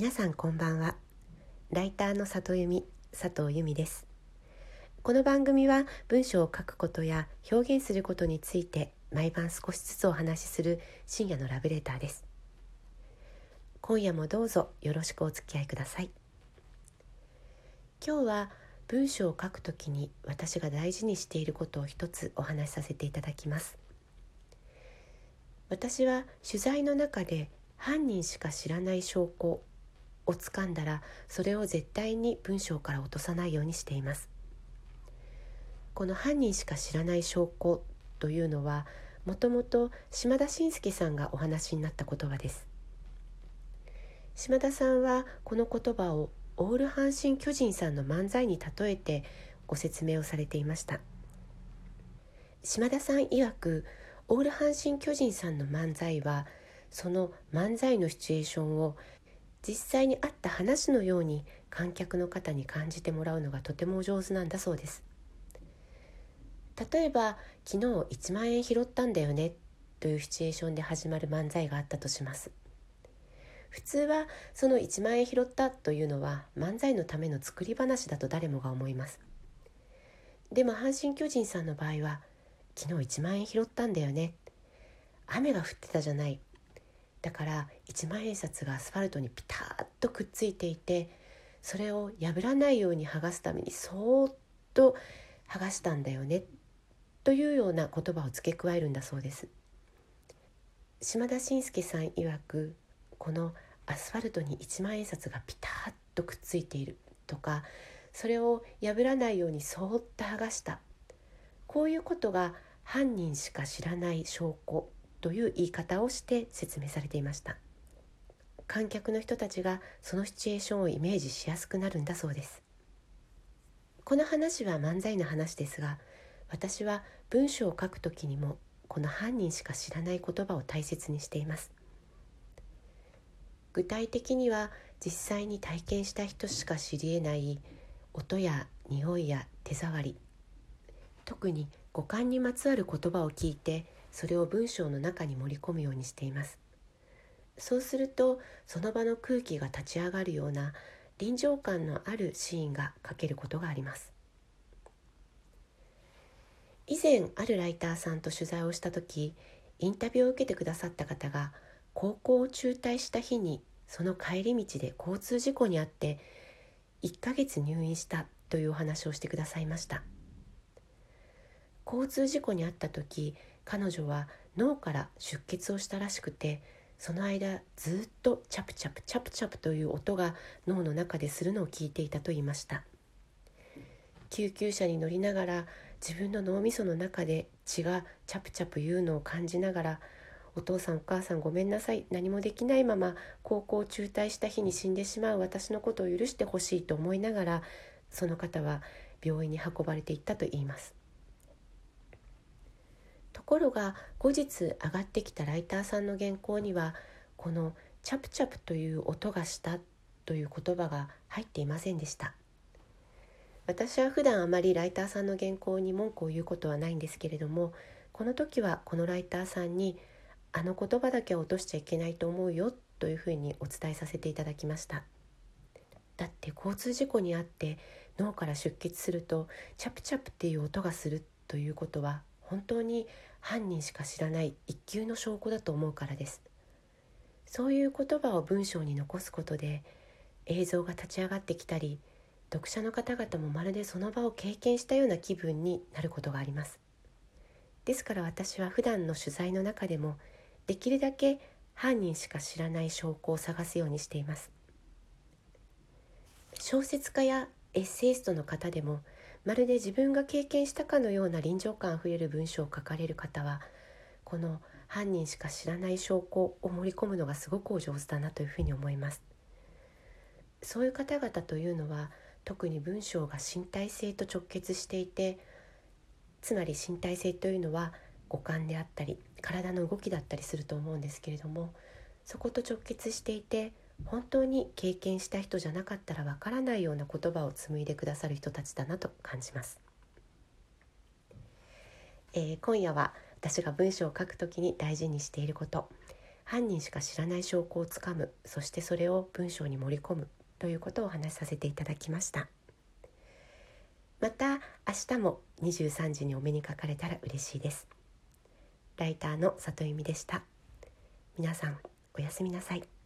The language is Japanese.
皆さんこんばんは。ライターの里由美佐藤由美です。この番組は文章を書くことや表現することについて毎晩少しずつお話しする深夜のラブレターです。今夜もどうぞよろしくお付き合いください。今日は文章を書くときに私が大事にしていることを一つお話しさせていただきます。私は取材の中で犯人しか知らない証拠をつかんだらそれを絶対に文章から落とさないようにしています。この犯人しか知らない証拠というのはもともと島田紳介さんがお話になった言葉です。島田さんはこの言葉をオール阪神・巨人さんの漫才に例えてご説明をされていました。島田さん曰くオール阪神・巨人さんの漫才はその漫才のシチュエーションを実際にあった話のように観客の方に感じてもらうのがとても上手なんだそうです。例えば昨日1万円拾ったんだよねというシチュエーションで始まる漫才があったとします。普通はその1万円拾ったというのは漫才のための作り話だと誰もが思います。でも阪神・巨人さんの場合は昨日1万円拾ったんだよね。雨が降ってたじゃない。だから一万円札がアスファルトにピタッとくっついていてそれを破らないように剥がすためにそーっと剥がしたんだよねというような言葉を付け加えるんだそうです。島田紳介さん曰くこのアスファルトに一万円札がピタッとくっついているとかそれを破らないようにそーっと剥がしたこういうことが犯人しか知らない証拠。という言い方をして説明されていました。観客の人たちがそのシチュエーションをイメージしやすくなるんだそうです。この話は漫才の話ですが私は文章を書くときにもこの犯人しか知らない言葉を大切にしています。具体的には実際に体験した人しか知り得ない音や匂いや手触り特に五感にまつわる言葉を聞いてそれを文章の中に盛り込むようにしています。そうするとその場の空気が立ち上がるような臨場感のあるシーンが書けることがあります。以前あるライターさんと取材をした時インタビューを受けてくださった方が高校を中退した日にその帰り道で交通事故に遭って1ヶ月入院したというお話をしてくださいました。交通事故に遭った時彼女は脳から出血をしたらしくてその間ずっとチャプチャプチャプチャプという音が脳の中でするのを聞いていたと言いました。救急車に乗りながら自分の脳みその中で血がチャプチャプ言うのを感じながらお父さんお母さんごめんなさい。何もできないまま高校中退した日に死んでしまう。私のことを許してほしいと思いながらその方は病院に運ばれていったと言います。ところが後日上がってきたライターさんの原稿にはこの「チャプチャプ」という音がしたという言葉が入っていませんでした。私は普段あまりライターさんの原稿に文句を言うことはないんですけれどもこの時はこのライターさんに「あの言葉だけは落としちゃいけないと思うよ」というふうにお伝えさせていただきました。だって交通事故に遭って脳から出血するとチャプチャプっていう音がするということは本当に犯人しか知らない一級の証拠だと思うからです。そういう言葉を文章に残すことで映像が立ち上がってきたり読者の方々もまるでその場を経験したような気分になることがあります。ですから私は普段の取材の中でもできるだけ犯人しか知らない証拠を探すようにしています。小説家やエッセイストの方でもまるで自分が経験したかのような臨場感あふれる文章を書かれる方はこの犯人しか知らない証拠を盛り込むのがすごくお上手だなというふうに思います。そういう方々というのは特に文章が身体性と直結していてつまり身体性というのは五感であったり体の動きだったりすると思うんですけれどもそこと直結していて本当に経験した人じゃなかったらわからないような言葉を紡いでくださる人たちだなと感じます、えー、今夜は私が文章を書くときに大事にしていること。犯人しか知らない証拠をつかむ。そしてそれを文章に盛り込むということをお話しさせていただきました。また明日も23時にお目にかかれたら嬉しいです。ライターの里由美でした。皆さんおやすみなさい。